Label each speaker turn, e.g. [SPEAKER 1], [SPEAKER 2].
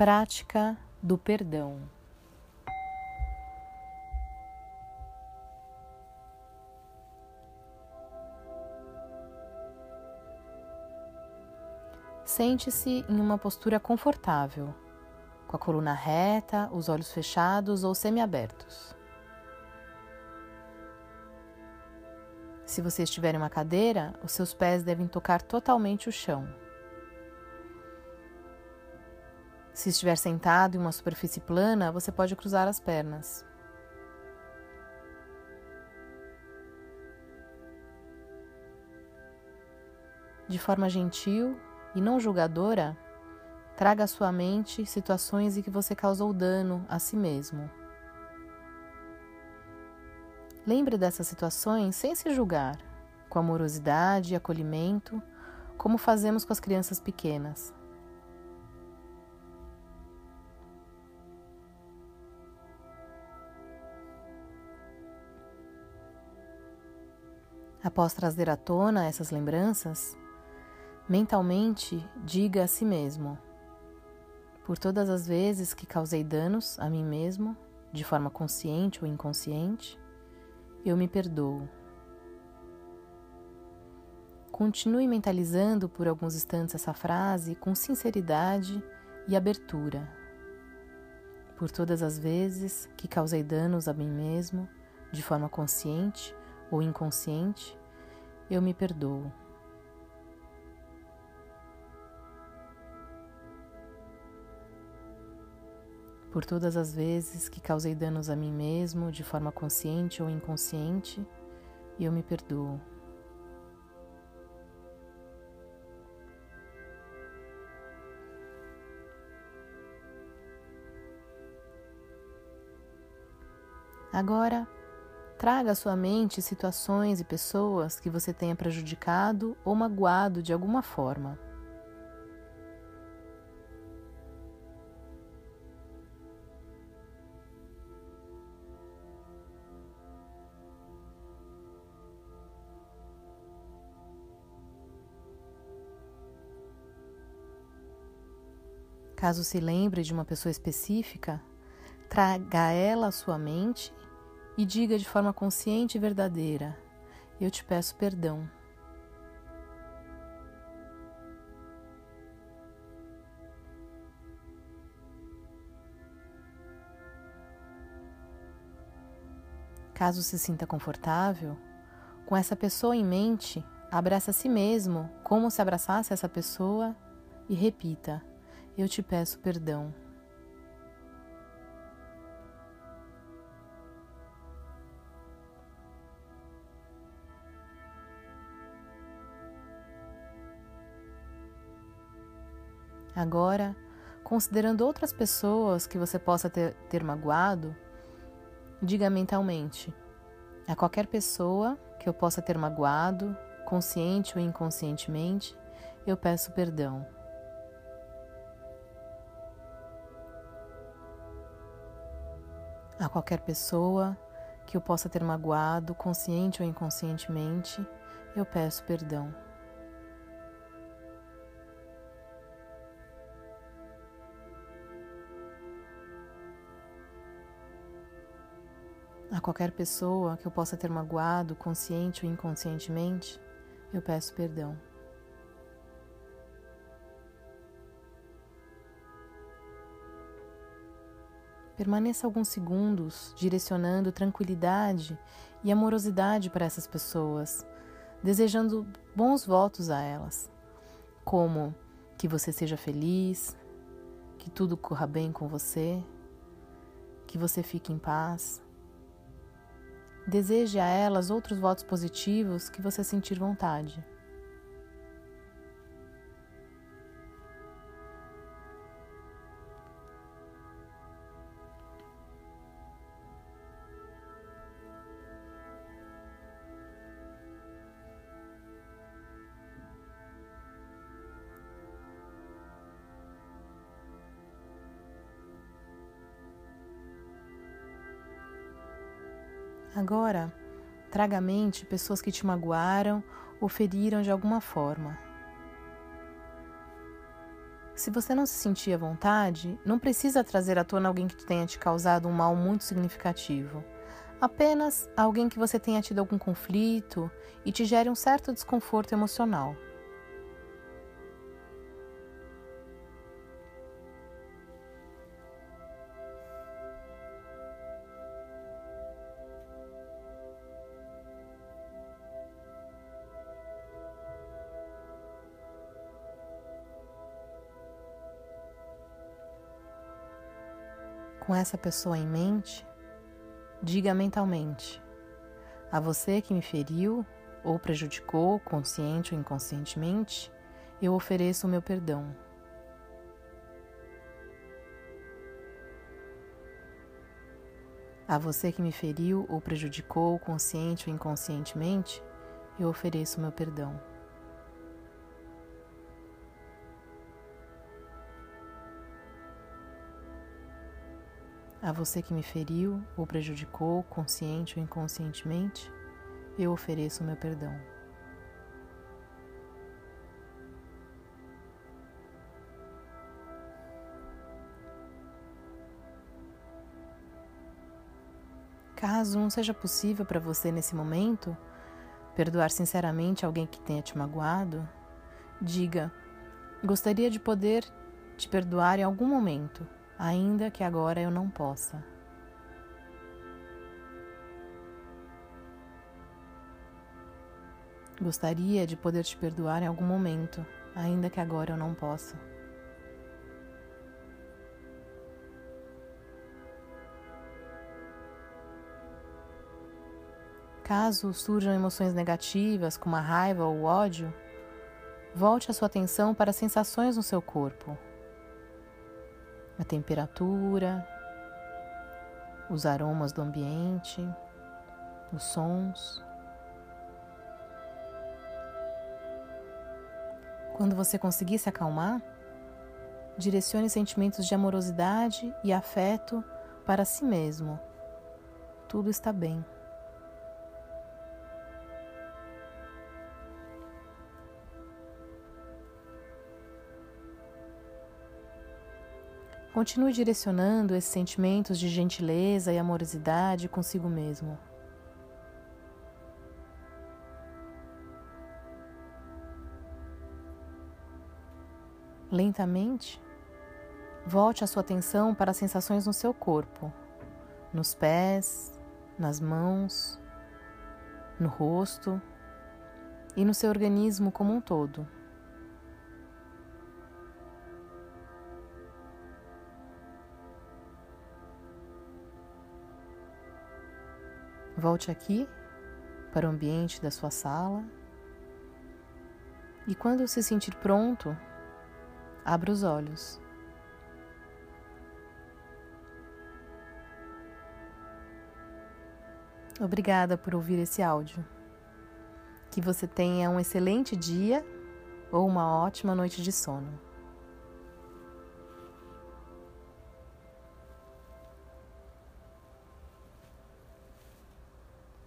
[SPEAKER 1] Prática do perdão. Sente-se em uma postura confortável, com a coluna reta, os olhos fechados ou semiabertos. Se você estiver em uma cadeira, os seus pés devem tocar totalmente o chão. Se estiver sentado em uma superfície plana, você pode cruzar as pernas. De forma gentil e não julgadora, traga à sua mente situações em que você causou dano a si mesmo. Lembre dessas situações sem se julgar, com amorosidade e acolhimento, como fazemos com as crianças pequenas. Após trazer à tona essas lembranças, mentalmente diga a si mesmo: Por todas as vezes que causei danos a mim mesmo, de forma consciente ou inconsciente, eu me perdoo. Continue mentalizando por alguns instantes essa frase com sinceridade e abertura. Por todas as vezes que causei danos a mim mesmo, de forma consciente ou inconsciente, eu me perdoo. Por todas as vezes que causei danos a mim mesmo, de forma consciente ou inconsciente, eu me perdoo. Agora, Traga à sua mente situações e pessoas que você tenha prejudicado ou magoado de alguma forma. Caso se lembre de uma pessoa específica, traga ela à sua mente e diga de forma consciente e verdadeira: Eu te peço perdão. Caso se sinta confortável, com essa pessoa em mente, abraça a si mesmo como se abraçasse essa pessoa e repita: Eu te peço perdão. Agora, considerando outras pessoas que você possa ter, ter magoado, diga mentalmente: a qualquer pessoa que eu possa ter magoado, consciente ou inconscientemente, eu peço perdão. A qualquer pessoa que eu possa ter magoado, consciente ou inconscientemente, eu peço perdão. A qualquer pessoa que eu possa ter magoado, consciente ou inconscientemente, eu peço perdão. Permaneça alguns segundos direcionando tranquilidade e amorosidade para essas pessoas, desejando bons votos a elas, como que você seja feliz, que tudo corra bem com você, que você fique em paz Deseje a elas outros votos positivos que você sentir vontade. Agora, traga à mente pessoas que te magoaram ou feriram de alguma forma. Se você não se sentir à vontade, não precisa trazer à tona alguém que tenha te causado um mal muito significativo. Apenas alguém que você tenha tido algum conflito e te gere um certo desconforto emocional. Com essa pessoa em mente, diga mentalmente: A você que me feriu ou prejudicou, consciente ou inconscientemente, eu ofereço o meu perdão. A você que me feriu ou prejudicou, consciente ou inconscientemente, eu ofereço o meu perdão. A você que me feriu ou prejudicou, consciente ou inconscientemente, eu ofereço o meu perdão. Caso não seja possível para você nesse momento perdoar sinceramente alguém que tenha te magoado, diga: Gostaria de poder te perdoar em algum momento ainda que agora eu não possa. Gostaria de poder te perdoar em algum momento, ainda que agora eu não possa. Caso surjam emoções negativas, como a raiva ou o ódio, volte a sua atenção para as sensações no seu corpo a temperatura, os aromas do ambiente, os sons. Quando você conseguir se acalmar, direcione sentimentos de amorosidade e afeto para si mesmo. Tudo está bem. Continue direcionando esses sentimentos de gentileza e amorosidade consigo mesmo. Lentamente, volte a sua atenção para as sensações no seu corpo, nos pés, nas mãos, no rosto e no seu organismo como um todo. Volte aqui para o ambiente da sua sala e, quando se sentir pronto, abra os olhos. Obrigada por ouvir esse áudio. Que você tenha um excelente dia ou uma ótima noite de sono.